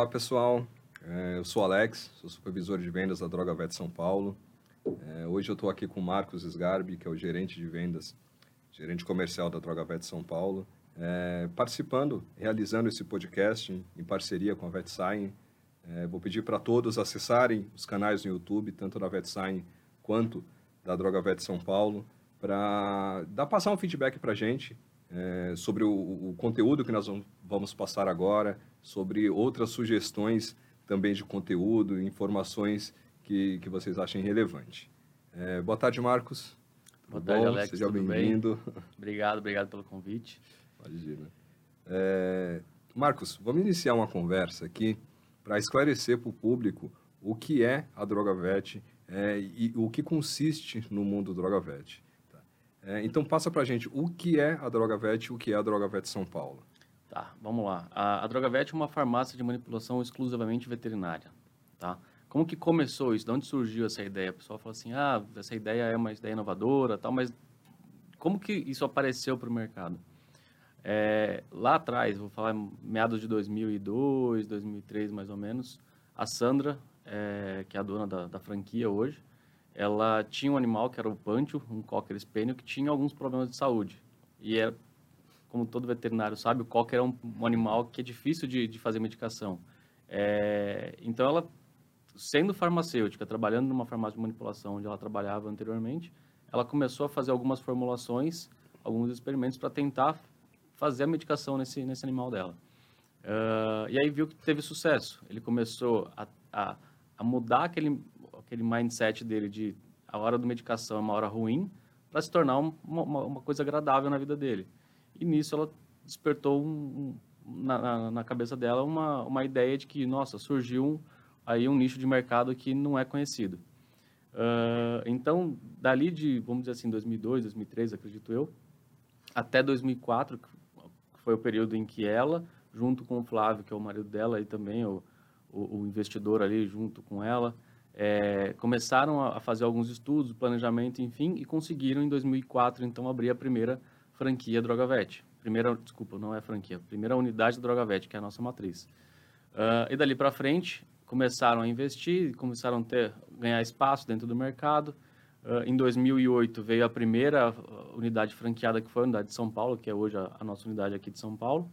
Olá pessoal, é, eu sou Alex, sou supervisor de vendas da Droga Vet São Paulo. É, hoje eu estou aqui com o Marcos Sgarbi, que é o gerente de vendas, gerente comercial da Droga Vet São Paulo, é, participando, realizando esse podcast em, parceria com a VetSign. Vou pedir para todos acessarem os canais no YouTube, tanto da VetSign quanto da Droga Vet São Paulo, para dar passar um feedback para a gente é, sobre o, o, conteúdo que nós vamos passar agora, sobre outras sugestões também de conteúdo, informações que, que vocês achem relevante. É, boa tarde, Marcos. Boa tarde, bom? Alex. Seja bem-vindo. Obrigado, obrigado pelo convite. Imagina. É, Marcos, vamos iniciar uma conversa aqui para esclarecer para o público o que é a droga VET é, e o que consiste no mundo droga VET. É, então, passa para gente o que é a droga VET e o que é a droga VET São Paulo. Tá, vamos lá. A, a DrogaVet é uma farmácia de manipulação exclusivamente veterinária, tá? Como que começou isso? De onde surgiu essa ideia? O pessoal fala assim, ah, essa ideia é uma ideia inovadora, tal, mas como que isso apareceu para o mercado? É, lá atrás, vou falar meados de 2002, 2003 mais ou menos, a Sandra, é, que é a dona da, da, franquia hoje, ela tinha um animal que era o Pancho, um Cocker Spaniel, que tinha alguns problemas de saúde. E era como todo veterinário sabe, o cocker é um, um animal que é difícil de, de fazer medicação. É, então, ela, sendo farmacêutica, trabalhando numa farmácia de manipulação onde ela trabalhava anteriormente, ela começou a fazer algumas formulações, alguns experimentos para tentar fazer a medicação nesse, nesse animal dela. Uh, e aí viu que teve sucesso. Ele começou a, a, a, mudar aquele, aquele mindset dele de a hora da medicação é uma hora ruim para se tornar uma, uma, uma coisa agradável na vida dele. E nisso ela despertou um, um, na, na, cabeça dela uma, uma ideia de que, nossa, surgiu um, aí um nicho de mercado que não é conhecido. Uh, então, dali de, vamos dizer assim, 2002, 2003, acredito eu, até 2004, que foi o período em que ela, junto com o Flávio, que é o marido dela, e também o, o, o investidor ali junto com ela, é, começaram a, fazer alguns estudos, planejamento, enfim, e conseguiram em 2004, então, abrir a primeira franquia DrogaVet. Primeira, desculpa, não é franquia, primeira unidade da DrogaVet, que é a nossa matriz. Uh, e dali para frente, começaram a investir, começaram a ter, ganhar espaço dentro do mercado. Uh, em 2008 veio a primeira unidade franqueada, que foi a unidade de São Paulo, que é hoje a, a nossa unidade aqui de São Paulo.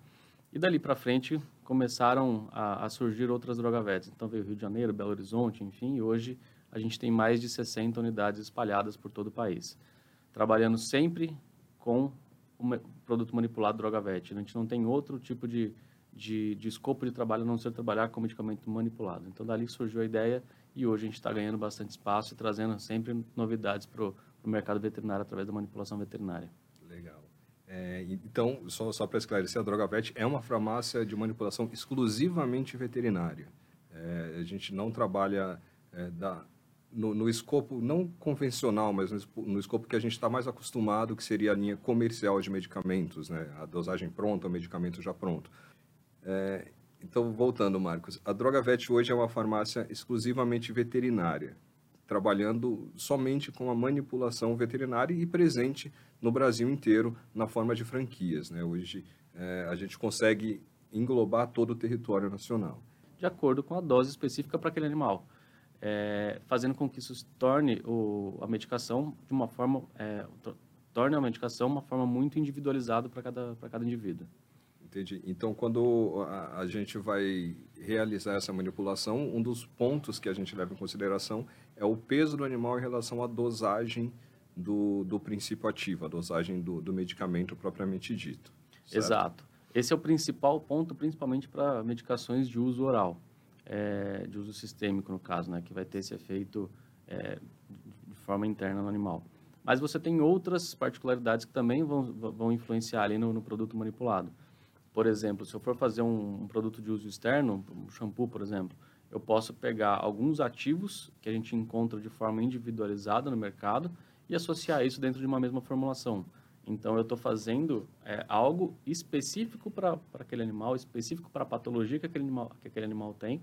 E dali para frente começaram a, a, surgir outras drogavets. Então veio Rio de Janeiro, Belo Horizonte, enfim, e hoje a gente tem mais de 60 unidades espalhadas por todo o país. Trabalhando sempre com o produto manipulado droga VET. A gente não tem outro tipo de, de, de escopo de trabalho a não ser trabalhar com medicamento manipulado. Então, dali surgiu a ideia e hoje a gente está ganhando bastante espaço e trazendo sempre novidades para o mercado veterinário através da manipulação veterinária. Legal. É, então, só, só para esclarecer, a Droga Vet é uma farmácia de manipulação exclusivamente veterinária. É, a gente não trabalha é, da, no, no, escopo não convencional, mas no, no escopo que a gente está mais acostumado, que seria a linha comercial de medicamentos, né? A dosagem pronta, o medicamento já pronto. É, então, voltando, Marcos, a Droga Vet hoje é uma farmácia exclusivamente veterinária, trabalhando somente com a manipulação veterinária e presente no Brasil inteiro na forma de franquias, né? Hoje é, a gente consegue englobar todo o território nacional. De acordo com a dose específica para aquele animal é, fazendo com que isso torne o, a medicação de uma forma, é, torne a medicação uma forma muito individualizada para cada, cada indivíduo. Entendi. Então, quando a, a, gente vai realizar essa manipulação, um dos pontos que a gente leva em consideração é o peso do animal em relação à dosagem do, do princípio ativo, a dosagem do, do medicamento propriamente dito. Certo? Exato. Esse é o principal ponto, principalmente para medicações de uso oral é, de uso sistêmico, no caso, né, que vai ter esse efeito é, de forma interna no animal. Mas você tem outras particularidades que também vão, vão influenciar ali no, no produto manipulado. Por exemplo, se eu for fazer um, um, produto de uso externo, um shampoo, por exemplo, eu posso pegar alguns ativos que a gente encontra de forma individualizada no mercado e associar isso dentro de uma mesma formulação. Então, eu estou fazendo é, algo específico para aquele animal, específico para a patologia que aquele animal, que aquele animal tem,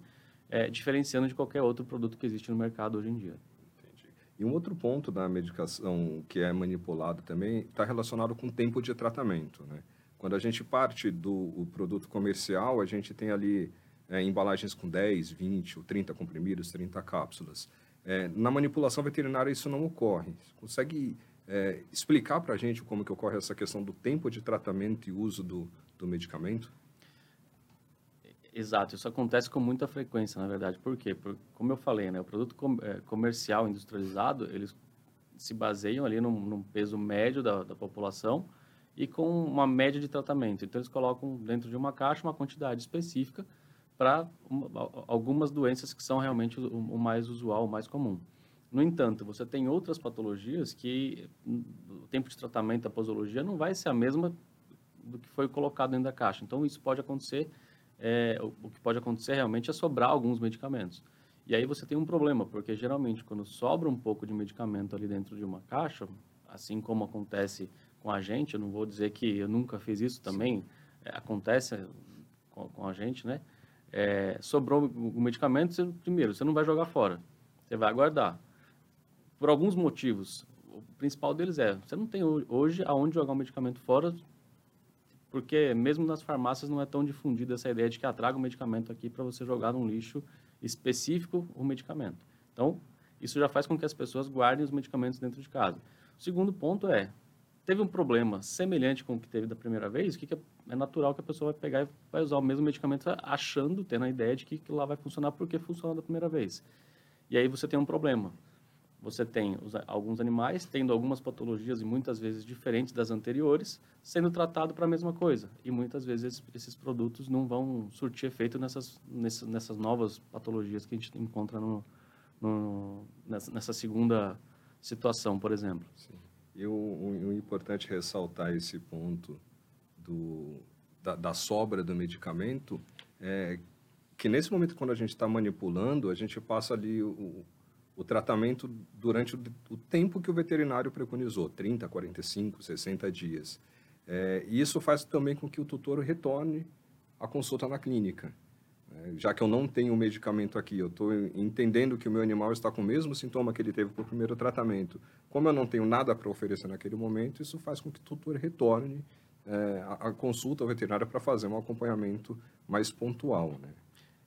é, diferenciando de qualquer outro produto que existe no mercado hoje em dia. Entendi. E um outro ponto da medicação que é manipulado também está relacionado com o tempo de tratamento. Né? Quando a gente parte do produto comercial, a gente tem ali é, embalagens com 10, 20 ou 30 comprimidos, 30 cápsulas. É, na manipulação veterinária isso não ocorre. Você consegue é, explicar para a gente como que ocorre essa questão do tempo de tratamento e uso do, do medicamento? Exato, isso acontece com muita frequência, na verdade. Por quê? Porque, como eu falei, né, o produto com, é, comercial industrializado, eles se baseiam ali num, num peso médio da, da, população e com uma média de tratamento. Então, eles colocam dentro de uma caixa uma quantidade específica para algumas doenças que são realmente o, o, mais usual, o mais comum. No entanto, você tem outras patologias que o tempo de tratamento da posologia não vai ser a mesma do que foi colocado dentro da caixa. Então, isso pode acontecer é, o, que pode acontecer realmente é sobrar alguns medicamentos. E aí você tem um problema, porque geralmente quando sobra um pouco de medicamento ali dentro de uma caixa, assim como acontece com a gente, eu não vou dizer que eu nunca fiz isso também, é, acontece com, com, a gente, né? É, sobrou o medicamento, você, primeiro, você não vai jogar fora, você vai aguardar. Por alguns motivos, o principal deles é, você não tem hoje aonde jogar o medicamento fora, porque mesmo nas farmácias não é tão difundida essa ideia de que atraga o medicamento aqui para você jogar num lixo específico o medicamento. Então, isso já faz com que as pessoas guardem os medicamentos dentro de casa. O segundo ponto é, teve um problema semelhante com o que teve da primeira vez, o que, que é, é natural que a pessoa vai pegar e vai usar o mesmo medicamento achando, tendo a ideia de que aquilo lá vai funcionar porque funcionou da primeira vez. E aí você tem um problema você tem os, alguns animais tendo algumas patologias e muitas vezes diferentes das anteriores, sendo tratado para a mesma coisa. E muitas vezes esses, esses, produtos não vão surtir efeito nessas, nessas, nessas novas patologias que a gente encontra no, no, nessa, nessa, segunda situação, por exemplo. Sim. E o, o, o importante ressaltar esse ponto do, da, da sobra do medicamento é que nesse momento, quando a gente está manipulando, a gente passa ali o, o tratamento durante o, tempo que o veterinário preconizou, 30, 45, 60 dias. É, e isso faz também com que o tutor retorne à consulta na clínica. Já que eu não tenho o medicamento aqui, eu estou entendendo que o meu animal está com o mesmo sintoma que ele teve para o primeiro tratamento. Como eu não tenho nada para oferecer naquele momento, isso faz com que o tutor retorne é, a, a consulta veterinária para fazer um acompanhamento mais pontual. Né?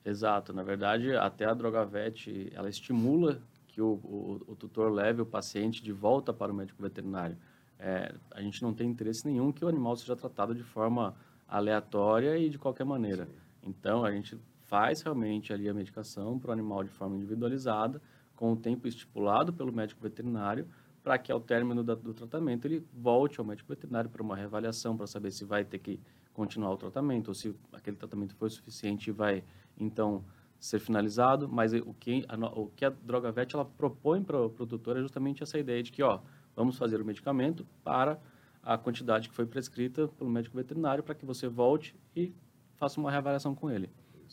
Exato. Na verdade, até a Drogavet, ela estimula que o, o, o, tutor leve o paciente de volta para o médico veterinário. É, a gente não tem interesse nenhum que o animal seja tratado de forma aleatória e de qualquer maneira. Sim. Então, a gente faz realmente ali a medicação para o animal de forma individualizada, com o tempo estipulado pelo médico veterinário, para que ao término da, do tratamento ele volte ao médico veterinário para uma reavaliação, para saber se vai ter que continuar o tratamento ou se aquele tratamento foi suficiente e vai, então, ser finalizado, mas o que a, o que a Drogavet ela propõe para o produtor é justamente essa ideia de que, ó, vamos fazer o medicamento para a quantidade que foi prescrita pelo médico veterinário para que você volte e faça uma reavaliação com ele.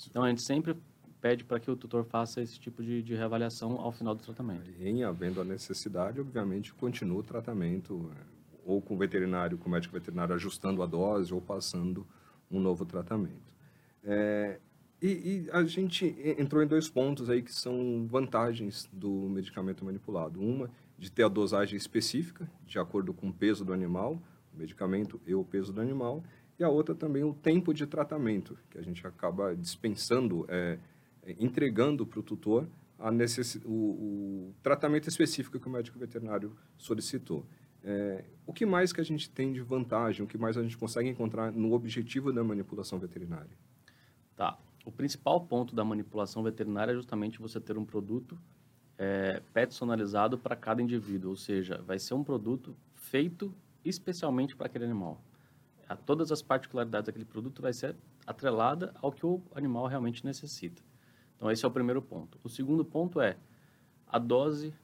Então, a gente sempre pede para que o tutor faça esse tipo de, de reavaliação ao final do tratamento. Em havendo a necessidade, obviamente, continua o tratamento, é, ou com o veterinário, com o médico veterinário ajustando a dose ou passando um novo tratamento. É, e, e, a gente entrou em dois pontos aí que são vantagens do medicamento manipulado. Uma, de ter a dosagem específica, de acordo com o peso do animal, o medicamento e o peso do animal. E a outra também o tempo de tratamento, que a gente acaba dispensando, é, entregando para o tutor a necess... o, o, tratamento específico que o médico veterinário solicitou. É, o que mais que a gente tem de vantagem, o que mais a gente consegue encontrar no objetivo da manipulação veterinária? Tá o principal ponto da manipulação veterinária é justamente você ter um produto é, personalizado para cada indivíduo, ou seja, vai ser um produto feito especialmente para aquele animal. A todas as particularidades daquele produto vai ser atrelada ao que o animal realmente necessita. Então esse é o primeiro ponto. O segundo ponto é a dose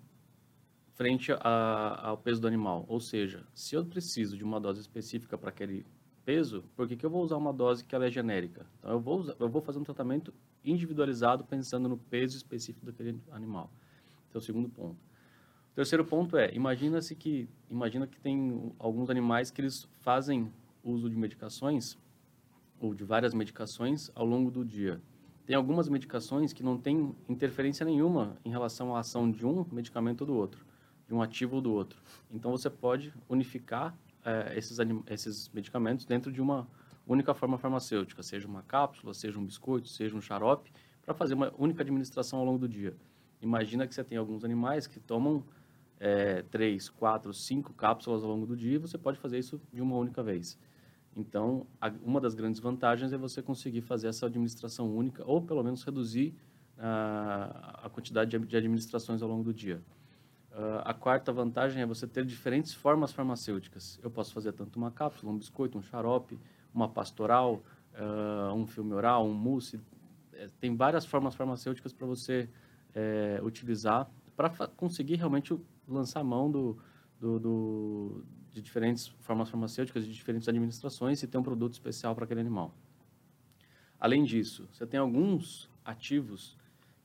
frente a, ao peso do animal, ou seja, se eu preciso de uma dose específica para aquele peso, por que, que eu vou usar uma dose que é genérica? Então, eu vou, usar, eu vou fazer um tratamento individualizado pensando no peso específico daquele animal. Esse é o segundo ponto. O terceiro ponto é, imagina-se que, imagina que tem alguns animais que eles fazem uso de medicações, ou de várias medicações, ao longo do dia. Tem algumas medicações que não têm interferência nenhuma em relação à ação de um medicamento ou do outro, de um ativo ou do outro. Então, você pode unificar é, esses, esses medicamentos dentro de uma única forma farmacêutica, seja uma cápsula, seja um biscoito, seja um xarope, para fazer uma única administração ao longo do dia. Imagina que você tem alguns animais que tomam é, três, quatro, cinco cápsulas ao longo do dia você pode fazer isso de uma única vez. Então, a, uma das grandes vantagens é você conseguir fazer essa administração única ou pelo menos reduzir a, a quantidade de, de, administrações ao longo do dia. Uh, a quarta vantagem é você ter diferentes formas farmacêuticas. Eu posso fazer tanto uma cápsula, um biscoito, um xarope, uma pastoral, uh, um filme oral, um mousse. É, tem várias formas farmacêuticas para você é, utilizar para conseguir realmente lançar mão do, do, do, de diferentes formas farmacêuticas, de diferentes administrações e ter um produto especial para aquele animal. Além disso, você tem alguns ativos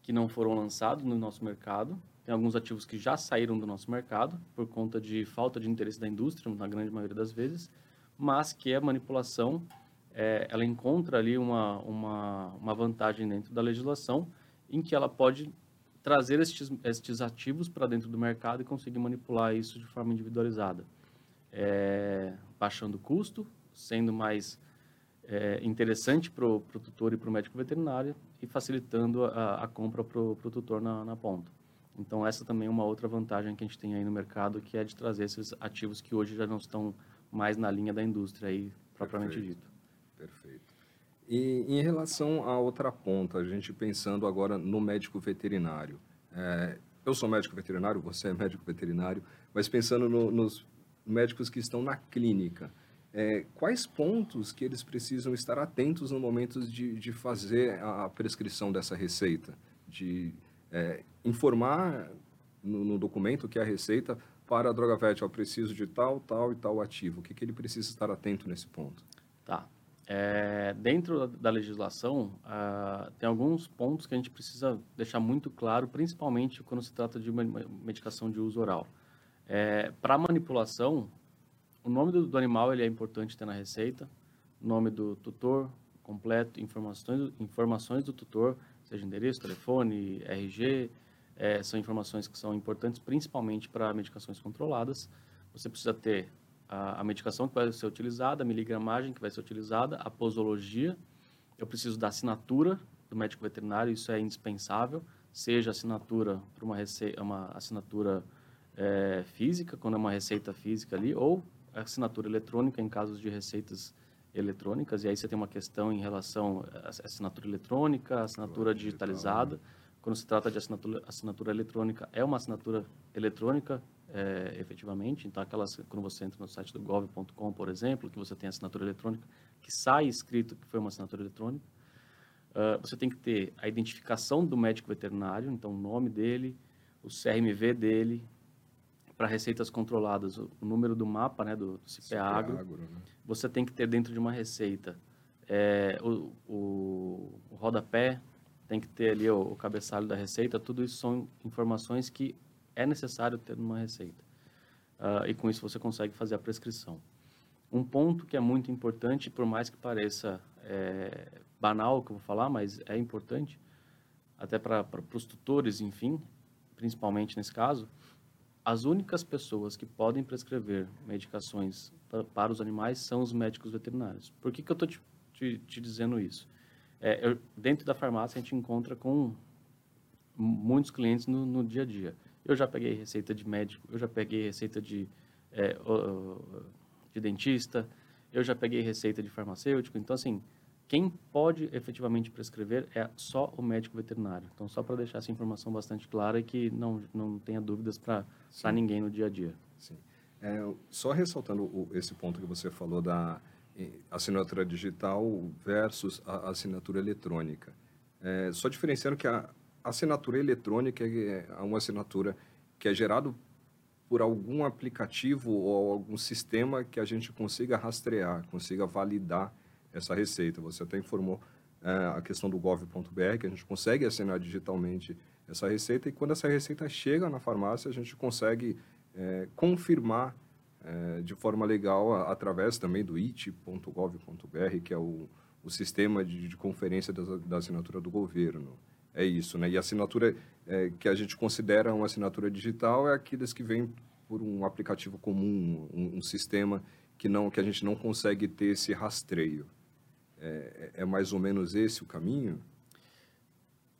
que não foram lançados no nosso mercado, tem alguns ativos que já saíram do nosso mercado por conta de falta de interesse da indústria, na grande maioria das vezes, mas que a manipulação é, ela encontra ali uma, uma, uma vantagem dentro da legislação em que ela pode trazer estes, estes ativos para dentro do mercado e conseguir manipular isso de forma individualizada, é, baixando o custo, sendo mais é, interessante para o tutor e para o médico veterinário e facilitando a, a compra para o tutor na, na, ponta. Então, essa também é uma outra vantagem que a gente tem aí no mercado, que é de trazer esses ativos que hoje já não estão mais na linha da indústria aí, propriamente Perfeito. dito. Perfeito. E em relação à outra ponta, a gente pensando agora no médico veterinário. É, eu sou médico veterinário, você é médico veterinário, mas pensando no, nos médicos que estão na clínica, é, quais pontos que eles precisam estar atentos no momento de, de fazer a prescrição dessa receita? De é, informar no, no, documento que é a receita para a droga eu preciso de tal, tal e tal ativo. O que, que ele precisa estar atento nesse ponto? Tá. É, dentro da legislação, uh, tem alguns pontos que a gente precisa deixar muito claro, principalmente quando se trata de uma medicação de uso oral. É, Para manipulação, o nome do, do, animal ele é importante ter na receita, nome do tutor completo, informações, informações do tutor, seja endereço, telefone, RG, é, são informações que são importantes principalmente para medicações controladas. Você precisa ter a, a, medicação que vai ser utilizada, a miligramagem que vai ser utilizada, a posologia. Eu preciso da assinatura do médico veterinário, isso é indispensável, seja assinatura para uma, uma assinatura é, física, quando é uma receita física ali, ou assinatura eletrônica em casos de receitas eletrônicas, e aí você tem uma questão em relação à assinatura eletrônica, assinatura digitalizada. Quando se trata de assinatura, assinatura eletrônica, é uma assinatura eletrônica é, efetivamente. Então, aquelas, quando você entra no site do gov.com, por exemplo, que você tem assinatura eletrônica, que sai escrito que foi uma assinatura eletrônica, uh, você tem que ter a identificação do médico veterinário, então o nome dele, o CRMV dele, para receitas controladas, o, o, número do mapa, né, do, do. Agro né? Você tem que ter dentro de uma receita é, o, o, o rodapé, tem que ter ali o, o cabeçalho da receita, tudo isso são informações que é necessário ter numa receita. Uh, e com isso você consegue fazer a prescrição. Um ponto que é muito importante, por mais que pareça é, banal o que eu vou falar, mas é importante, até para os tutores, enfim, principalmente nesse caso, as únicas pessoas que podem prescrever medicações para os animais são os médicos veterinários. Por que, que eu estou te, te, te, dizendo isso? É, eu, dentro da farmácia a gente encontra com muitos clientes no, no dia a dia. Eu já peguei receita de médico, eu já peguei receita de, é, de dentista, eu já peguei receita de farmacêutico. Então, assim, quem pode efetivamente prescrever é só o médico veterinário. Então, só para deixar essa informação bastante clara e que não, não tenha dúvidas para ninguém no dia a dia. Sim. É, só ressaltando o, esse ponto que você falou da assinatura digital versus a assinatura eletrônica. É, só diferenciando que a, assinatura eletrônica é, é uma assinatura que é gerado por algum aplicativo ou algum sistema que a gente consiga rastrear, consiga validar essa receita. Você até informou é, a questão do gov.br, que a gente consegue assinar digitalmente essa receita e quando essa receita chega na farmácia, a gente consegue é, confirmar é, de forma legal através também do it.gov.br, que é o, o sistema de, de conferência da, da assinatura do governo é isso, né? E a assinatura é, que a gente considera uma assinatura digital é aqueles que vêm por um aplicativo comum, um, um, sistema que não que a gente não consegue ter esse rastreio. É, é, é mais ou menos esse o caminho?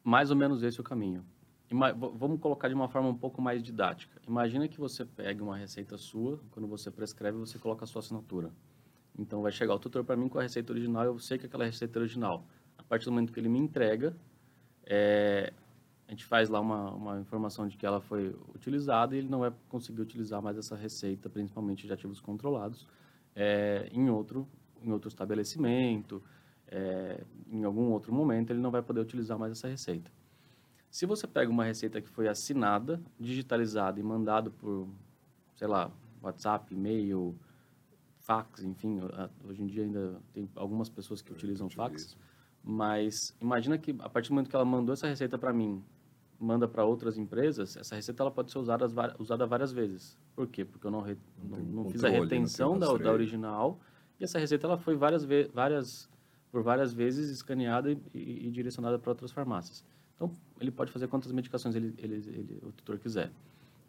Mais ou menos esse o caminho. Ima vamos colocar de uma forma um pouco mais didática. Imagina que você pega uma receita sua, quando você prescreve, você coloca a sua assinatura. Então vai chegar o tutor para mim com a receita original, eu sei que aquela receita é original. A partir do momento que ele me entrega, é, a gente faz lá uma, uma informação de que ela foi utilizada e ele não vai conseguir utilizar mais essa receita, principalmente de ativos controlados, é, em, outro, em outro estabelecimento, é, em algum outro momento, ele não vai poder utilizar mais essa receita. Se você pega uma receita que foi assinada, digitalizada e mandado por, sei lá, WhatsApp, e-mail, fax, enfim, hoje em dia ainda tem algumas pessoas que utilizam fax, mas imagina que a partir do momento que ela mandou essa receita para mim, manda para outras empresas, essa receita ela pode ser usada, usada várias vezes. Por quê? Porque eu não, re, não, não fiz a retenção da, da, original e essa receita ela foi várias, várias, por várias vezes escaneada e, e, e direcionada para outras farmácias. Então, ele pode fazer quantas medicações ele, ele, ele, o tutor quiser.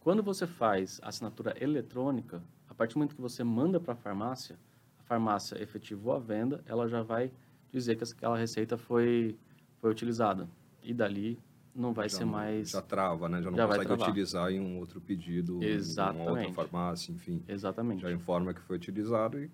Quando você faz assinatura eletrônica, a partir do momento que você manda para a farmácia, a farmácia efetivou a venda, ela já vai dizer que aquela receita foi, foi utilizada. E dali não vai já ser não, mais... Já trava, né? Já não já consegue utilizar em um outro pedido, Exatamente. em uma outra farmácia, enfim. Exatamente. Já informa que foi utilizado e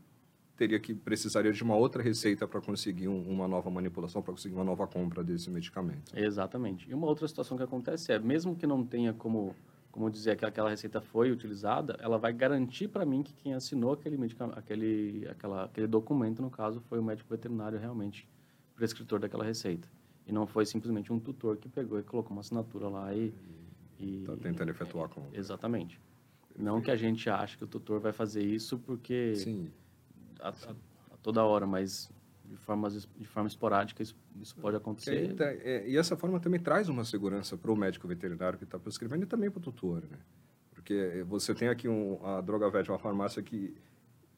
teria que precisaria de uma outra receita para conseguir um, uma nova manipulação, para conseguir uma nova compra desse medicamento. Exatamente. E uma outra situação que acontece é, mesmo que não tenha como como dizer que aquela receita foi utilizada, ela vai garantir para mim que quem assinou aquele, aquele, aquela, aquele documento, no caso, foi o médico veterinário realmente prescritor daquela receita. E não foi simplesmente um tutor que pegou e colocou uma assinatura lá e... Está tentando efetuar a compra. Exatamente. Não que a gente ache que o tutor vai fazer isso porque... Sim. A, a, a toda hora, mas de, formas, de forma esporádica isso, isso pode acontecer. É, é, e essa forma também traz uma segurança para o médico veterinário que está prescrevendo e também para o tutor, né? Porque você tem aqui um, a Drogavet, uma farmácia que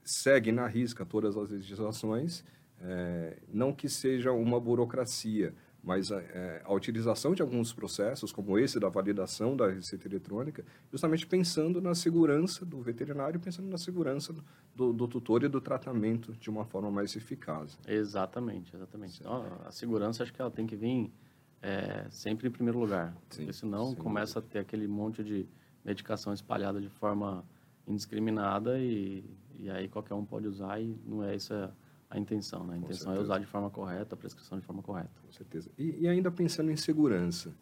segue na risca todas as legislações, é, não que seja uma burocracia, mas a, é, a, utilização de alguns processos, como esse da validação da receita eletrônica, justamente pensando na segurança do veterinário, pensando na segurança do, do tutor e do tratamento de uma forma mais eficaz. Exatamente, exatamente. Então, a segurança acho que ela tem que vir é, sempre em primeiro lugar, sim, porque senão sim. começa a ter aquele monte de medicação espalhada de forma indiscriminada e, e aí qualquer um pode usar e não é essa a intenção, né? A intenção é usar de forma correta, a prescrição de forma correta. Com certeza. E, e ainda pensando em segurança,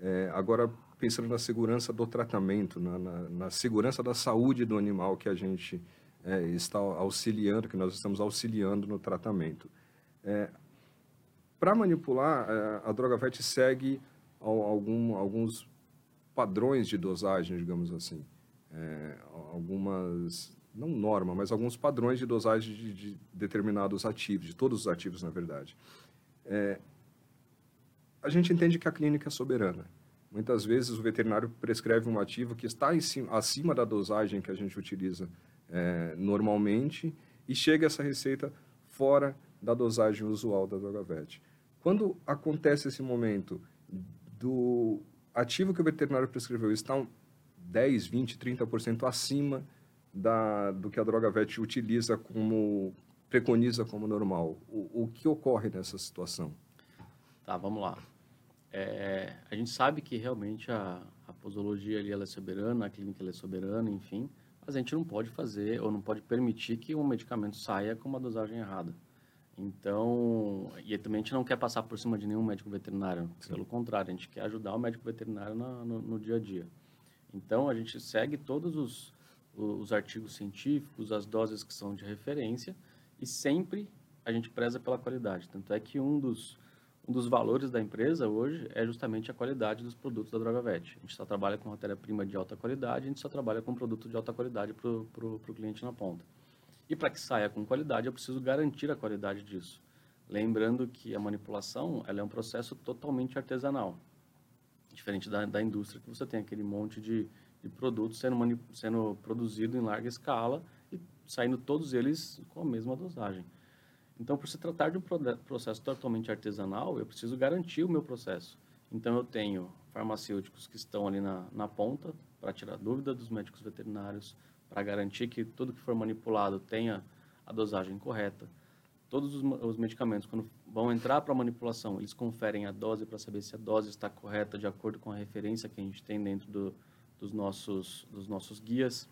é, agora pensando na segurança do tratamento, na, na, na, segurança da saúde do animal que a gente é, está auxiliando, que nós estamos auxiliando no tratamento. É, Para manipular, é, a droga VET segue algum, alguns padrões de dosagem, digamos assim. É, algumas não norma, mas alguns padrões de dosagem de, de determinados ativos, de todos os ativos, na verdade. É, a gente entende que a clínica é soberana. Muitas vezes o veterinário prescreve um ativo que está cima, acima da dosagem que a gente utiliza é, normalmente e chega essa receita fora da dosagem usual da Drogavet. Quando acontece esse momento do ativo que o veterinário prescreveu está 10, 20, 30% acima da, do que a droga VET utiliza como preconiza como normal. O, o que ocorre nessa situação? Tá, vamos lá. É, a gente sabe que realmente a, a posologia ali ela é soberana, a clínica ela é soberana, enfim, mas a gente não pode fazer ou não pode permitir que um medicamento saia com uma dosagem errada. Então, e também a gente não quer passar por cima de nenhum médico veterinário, Sim. pelo contrário, a gente quer ajudar o médico veterinário na, no, no dia a dia. Então, a gente segue todos os, os artigos científicos, as doses que são de referência e sempre a gente preza pela qualidade. Tanto é que um dos, um dos valores da empresa hoje é justamente a qualidade dos produtos da DrogaVet. A gente só trabalha com matéria-prima de alta qualidade, a gente só trabalha com produto de alta qualidade para o cliente na ponta. E para que saia com qualidade, eu preciso garantir a qualidade disso. Lembrando que a manipulação ela é um processo totalmente artesanal. Diferente da, da indústria, que você tem aquele monte de, de produtos sendo, sendo produzido em larga escala e saindo todos eles com a mesma dosagem. Então, por se tratar de um processo totalmente artesanal, eu preciso garantir o meu processo. Então, eu tenho farmacêuticos que estão ali na, na ponta para tirar dúvida dos médicos veterinários, para garantir que tudo que for manipulado tenha a dosagem correta. todos os, os medicamentos, quando vão entrar para manipulação, eles conferem a dose para saber se a dose está correta de acordo com a referência que a gente tem dentro do, dos, nossos, dos nossos guias.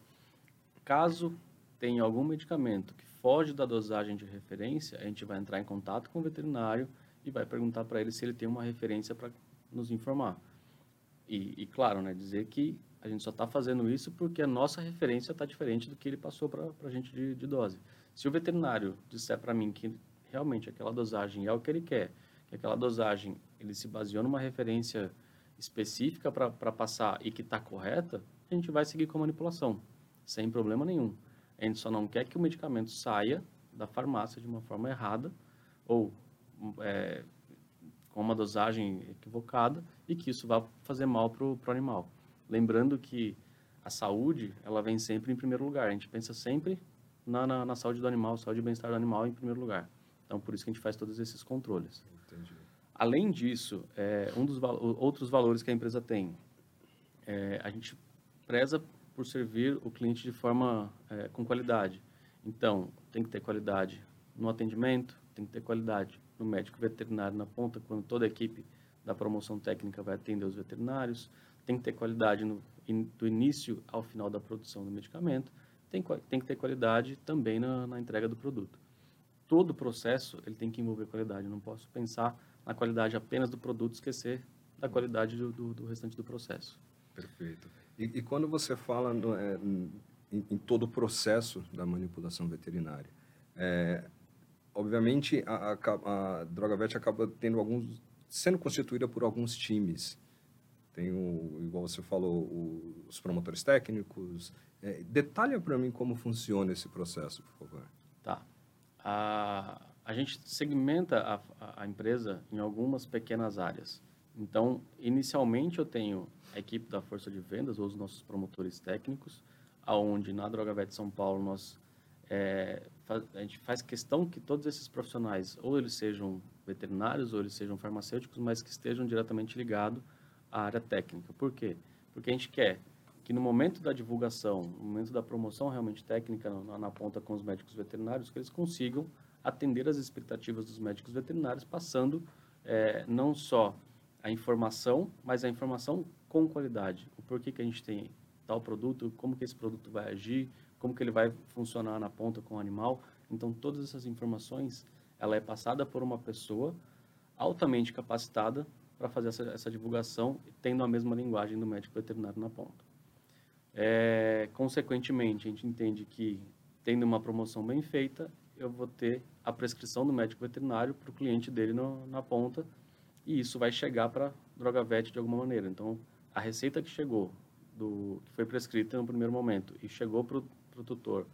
Caso tenha algum medicamento que foge da dosagem de referência, a gente vai entrar em contato com o veterinário e vai perguntar para ele se ele tem uma referência para nos informar. E, e, claro, né, dizer que a gente só está fazendo isso porque a nossa referência está diferente do que ele passou para a gente de, de dose. Se o veterinário disser para mim que realmente aquela dosagem é o que ele quer, que aquela dosagem ele se baseou numa referência específica para passar e que está correta, a gente vai seguir com a manipulação, sem problema nenhum. A gente só não quer que o medicamento saia da farmácia de uma forma errada ou é, com uma dosagem equivocada e que isso vá fazer mal para o animal. Lembrando que a saúde, ela vem sempre em primeiro lugar. A gente pensa sempre na, na, na saúde do animal, saúde e bem-estar do animal em primeiro lugar. Então, por isso que a gente faz todos esses controles. Entendi. Além disso, é, um dos outros valores que a empresa tem, é, a gente preza por servir o cliente de forma é, com qualidade. Então, tem que ter qualidade no atendimento, tem que ter qualidade no médico veterinário na ponta, quando toda a equipe da promoção técnica vai atender os veterinários, tem que ter qualidade no, in, do início ao final da produção do medicamento, tem, tem que ter qualidade também na, na entrega do produto. Todo o processo ele tem que envolver qualidade. Eu não posso pensar na qualidade apenas do produto, esquecer da qualidade do, do, do restante do processo. Perfeito. E, e quando você fala no, é, em, em, todo o processo da manipulação veterinária, é, obviamente a, a, a DrogaVet acaba tendo alguns sendo constituída por alguns times. Tem o, igual você falou, o, os promotores técnicos, é, detalha para mim como funciona esse processo, por favor. Tá. A, a gente segmenta a, a empresa em algumas pequenas áreas. Então, inicialmente eu tenho a equipe da força de vendas, ou os nossos promotores técnicos, aonde na Drogavet São Paulo nós é, a gente faz questão que todos esses profissionais, ou eles sejam veterinários, ou eles sejam farmacêuticos, mas que estejam diretamente ligados à área técnica. Por quê? Porque a gente quer que no momento da divulgação, no momento da promoção realmente técnica na, na ponta com os médicos veterinários, que eles consigam atender as expectativas dos médicos veterinários, passando é, não só a informação, mas a informação com qualidade. O porquê que a gente tem tal produto, como que esse produto vai agir, como que ele vai funcionar na ponta com o animal. Então, todas essas informações, ela é passada por uma pessoa altamente capacitada para fazer essa, essa divulgação, tendo a mesma linguagem do médico veterinário na ponta. É, consequentemente, a gente entende que, tendo uma promoção bem feita, eu vou ter a prescrição do médico veterinário para o cliente dele no, na ponta e isso vai chegar para droga vet de alguma maneira. Então, a receita que chegou, do, que foi prescrita no primeiro momento e chegou para o tutor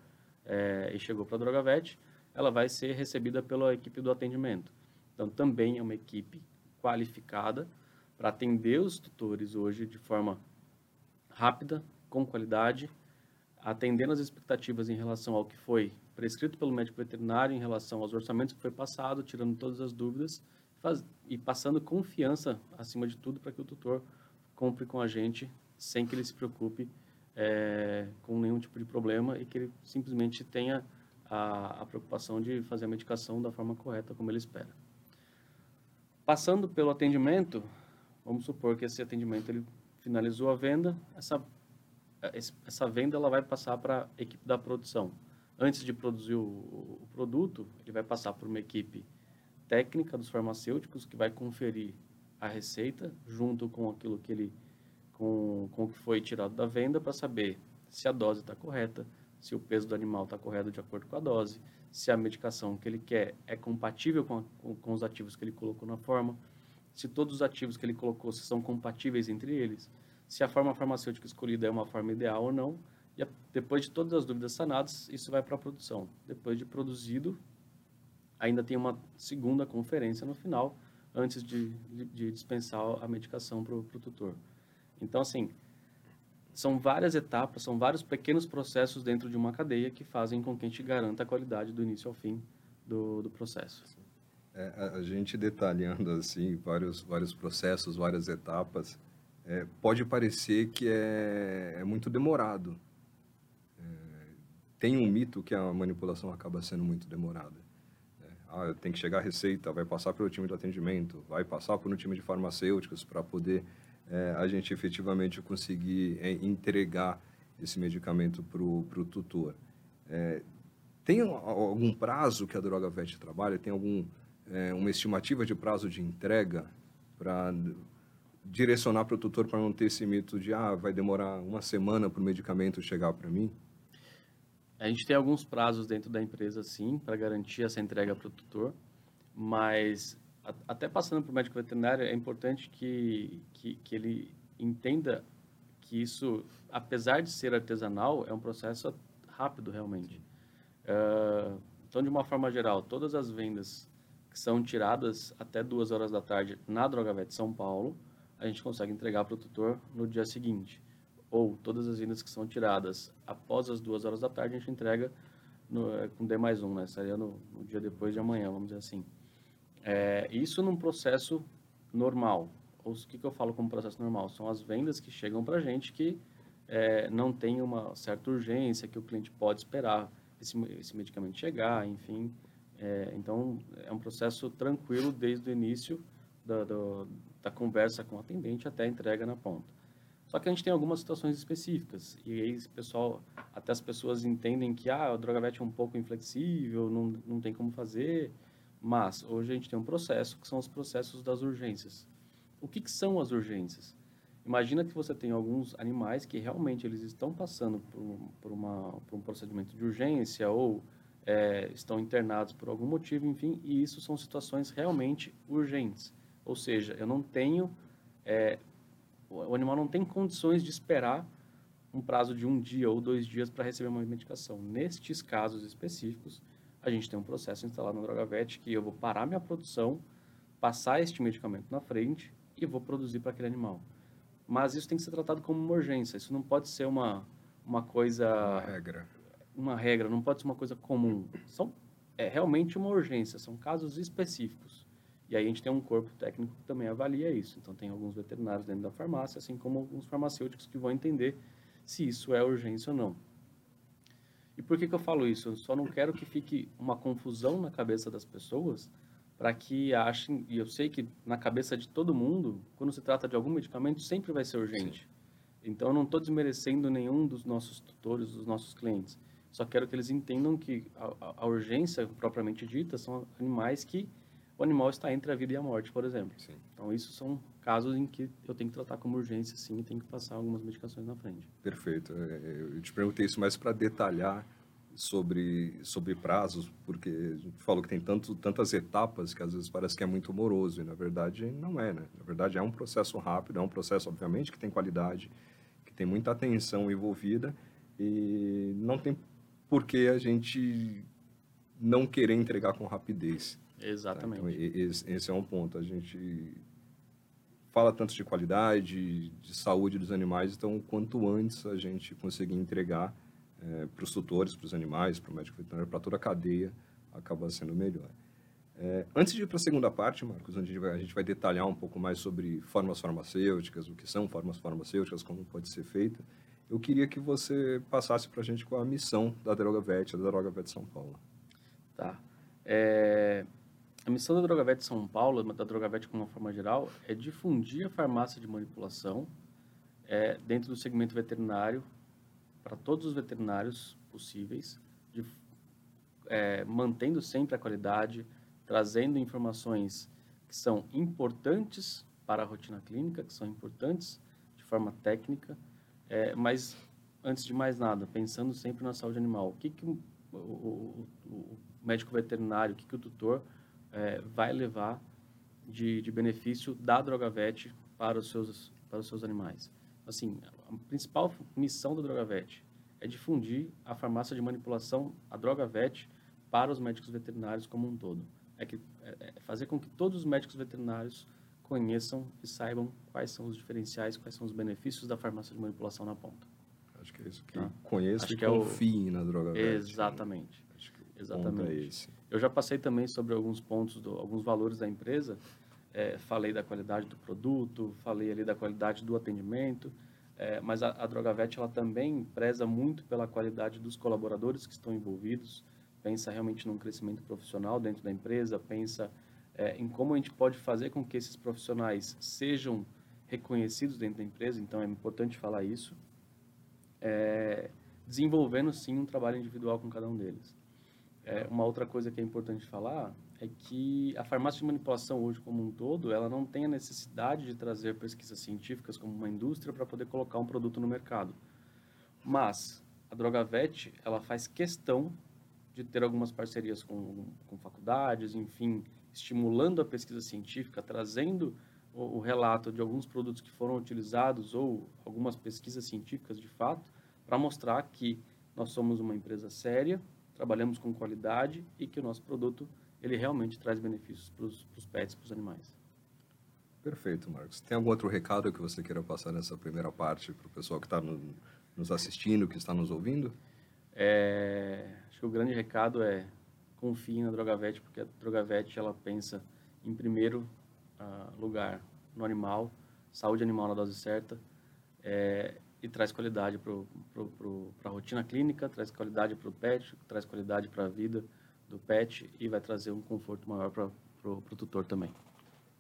é, e chegou para a droga vet, ela vai ser recebida pela equipe do atendimento. Então, também é uma equipe qualificada para atender os tutores hoje de forma rápida, com qualidade, atendendo as expectativas em relação ao que foi prescrito pelo médico veterinário, em relação aos orçamentos que foi passado, tirando todas as dúvidas faz, e passando confiança, acima de tudo, para que o tutor compre com a gente sem que ele se preocupe é, com nenhum tipo de problema e que ele simplesmente tenha a, a preocupação de fazer a medicação da forma correta, como ele espera. Passando pelo atendimento, vamos supor que esse atendimento ele finalizou a venda, essa essa venda ela vai passar para a equipe da produção. Antes de produzir o, o, produto, ele vai passar por uma equipe técnica dos farmacêuticos que vai conferir a receita junto com aquilo que ele com, com o que foi tirado da venda para saber se a dose está correta, se o peso do animal está correto de acordo com a dose, se a medicação que ele quer é compatível com, a, com, com os ativos que ele colocou na forma, se todos os ativos que ele colocou são compatíveis entre eles se a forma farmacêutica escolhida é uma forma ideal ou não. E depois de todas as dúvidas sanadas, isso vai para a produção. Depois de produzido, ainda tem uma segunda conferência no final, antes de, de dispensar a medicação para o tutor. Então, assim, são várias etapas, são vários pequenos processos dentro de uma cadeia que fazem com que a gente garanta a qualidade do início ao fim do, do processo. É, a gente detalhando assim vários vários processos, várias etapas, é, pode parecer que é, é muito demorado. Tem um mito que a manipulação acaba sendo muito demorada. É, Ah, tem que chegar a receita, vai passar pelo time de atendimento, vai passar por um time de farmacêuticos para poder é, a gente efetivamente conseguir é, entregar esse medicamento para o tutor. É, tem algum prazo que a Droga Vet trabalha? Tem algum é, uma estimativa de prazo de entrega para direcionar para o tutor para não ter esse mito de ah, vai demorar uma semana para o medicamento chegar para mim? A gente tem alguns prazos dentro da empresa, sim, para garantir essa entrega para o tutor, mas a, até passando para o médico veterinário, é importante que, que, que ele entenda que isso, apesar de ser artesanal, é um processo rápido realmente. Uh, então, de uma forma geral, todas as vendas que são tiradas até duas horas da tarde na Drogavet São Paulo, a gente consegue entregar para o tutor no dia seguinte. Ou todas as vendas que são tiradas após as duas horas da tarde, a gente entrega no, é, com D mais um, né? Seria no, no, dia depois de amanhã, vamos dizer assim. É, isso num processo normal. o que, que eu falo como processo normal? São as vendas que chegam para a gente que é, não tem uma certa urgência, que o cliente pode esperar esse, esse medicamento chegar, enfim. É, então, é um processo tranquilo desde o início da, da conversa com o atendente até a entrega na ponta. Só que a gente tem algumas situações específicas e aí, pessoal, até as pessoas entendem que ah, o Drogavet é um pouco inflexível, não, não tem como fazer, mas hoje a gente tem um processo que são os processos das urgências. O que, que são as urgências? Imagina que você tem alguns animais que realmente eles estão passando por, por, uma, por um procedimento de urgência ou é, estão internados por algum motivo, enfim, e isso são situações realmente urgentes. Ou seja, eu não tenho, é, o animal não tem condições de esperar um prazo de um dia ou dois dias para receber uma medicação. Nestes casos específicos, a gente tem um processo instalado na DrogaVet que eu vou parar minha produção, passar este medicamento na frente e vou produzir para aquele animal. Mas isso tem que ser tratado como uma urgência. Isso não pode ser uma, uma coisa... Uma regra uma regra, não pode ser uma coisa comum. São, é realmente uma urgência, são casos específicos. E aí a gente tem um corpo técnico que também avalia isso. Então tem alguns veterinários dentro da farmácia, assim como alguns farmacêuticos que vão entender se isso é urgência ou não. E por que, que eu falo isso? Eu só não quero que fique uma confusão na cabeça das pessoas para que achem, e eu sei que na cabeça de todo mundo, quando se trata de algum medicamento, sempre vai ser urgente. Então eu não estou desmerecendo nenhum dos nossos tutores, dos nossos clientes. Só quero que eles entendam que a, a, urgência propriamente dita são animais que o animal está entre a vida e a morte, por exemplo. Sim. Então, isso são casos em que eu tenho que tratar como urgência, sim, e tenho que passar algumas medicações na frente. Perfeito. É, é, eu te perguntei isso mais para detalhar sobre, sobre prazos, porque a gente falou que tem tanto, tantas etapas que às vezes parece que é muito moroso, e na verdade não é, né? Na verdade é um processo rápido, é um processo, obviamente, que tem qualidade, que tem muita atenção envolvida, e não tem porque a gente não querer entregar com rapidez. Exatamente. Tá? Então, esse, é um ponto. A gente fala tanto de qualidade, de saúde dos animais, então quanto antes a gente conseguir entregar é, para os tutores, para os animais, para o médico veterinário, para toda a cadeia, acaba sendo melhor. É, antes de ir para a segunda parte, Marcos, onde a gente, vai, a gente vai detalhar um pouco mais sobre formas farmacêuticas, o que são formas farmacêuticas, como pode ser feita, eu queria que você passasse para a gente com a missão da Droga Vet, da Droga Vet São Paulo. Tá. É, a missão da Droga Vet São Paulo, da Droga Vet como uma forma geral, é difundir a farmácia de manipulação é, dentro do segmento veterinário para todos os veterinários possíveis, de, é, mantendo sempre a qualidade, trazendo informações que são importantes para a rotina clínica, que são importantes de forma técnica, é, mas, antes de mais nada, pensando sempre na saúde animal, o que, que o, o, o médico veterinário, o que, que o tutor é, vai levar de, de benefício da DrogaVet para os seus, para os seus animais? Assim, a principal missão da DrogaVet é difundir a farmácia de manipulação, a DrogaVet, para os médicos veterinários como um todo. É, que, é, é fazer com que todos os médicos veterinários conheçam e saibam quais são os diferenciais, quais são os benefícios da farmácia de manipulação na ponta. Acho que é isso que ah, conheça e que confie é o... na droga Exatamente. Né? Acho que Exatamente. É esse. Eu já passei também sobre alguns pontos, do, alguns valores da empresa. É, falei da qualidade do produto, falei ali da qualidade do atendimento, é, mas a, a DrogaVet ela também preza muito pela qualidade dos colaboradores que estão envolvidos, pensa realmente num crescimento profissional dentro da empresa, pensa é, em como a gente pode fazer com que esses profissionais sejam reconhecidos dentro da empresa, então é importante falar isso, é, desenvolvendo sim um trabalho individual com cada um deles. É, uma outra coisa que é importante falar é que a farmácia de manipulação hoje como um todo, ela não tem a necessidade de trazer pesquisas científicas como uma indústria para poder colocar um produto no mercado. Mas a Drogavet, ela faz questão de ter algumas parcerias com, com faculdades, enfim, estimulando a pesquisa científica, trazendo o, o, relato de alguns produtos que foram utilizados ou algumas pesquisas científicas de fato, para mostrar que nós somos uma empresa séria, trabalhamos com qualidade e que o nosso produto ele realmente traz benefícios para os pets, para os animais. Perfeito, Marcos. Tem algum outro recado que você queira passar nessa primeira parte para o pessoal que está no, nos assistindo, que está nos ouvindo? É, acho que o grande recado é confie na Drogavet, porque a Drogavet ela pensa em primeiro uh, lugar no animal, saúde animal na dose certa, é, e traz qualidade para a rotina clínica, traz qualidade para o pet, traz qualidade para a vida do pet e vai trazer um conforto maior para o tutor também.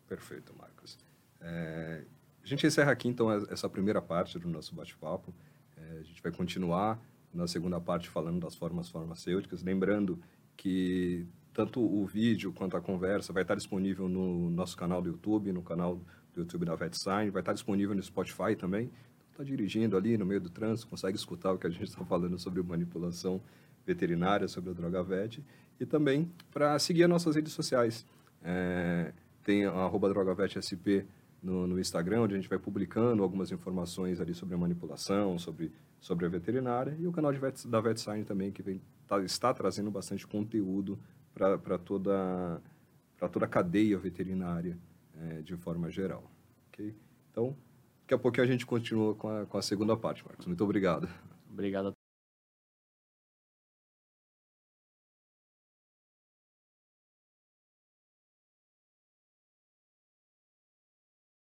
Perfeito, Marcos. É, a gente encerra aqui, então, essa primeira parte do nosso bate-papo. É, a gente vai continuar na segunda parte falando das formas farmacêuticas, lembrando que tanto o vídeo quanto a conversa vai estar disponível no nosso canal do YouTube, no canal do YouTube da VetSign, vai estar disponível no Spotify também, está dirigindo ali no meio do trânsito, consegue escutar o que a gente está falando sobre manipulação veterinária, sobre a droga vet, e também para seguir as nossas redes sociais. É, tem a drogavetSP no, no, Instagram, onde a gente vai publicando algumas informações ali sobre a manipulação, sobre, sobre a veterinária, e o canal de vet, da VetSign também, que vem, tá, está trazendo bastante conteúdo para toda, toda a cadeia veterinária é, de forma geral. Okay? Então, Daqui a pouquinho a gente continua com a, com a segunda parte, Marcos. Muito obrigado. Obrigado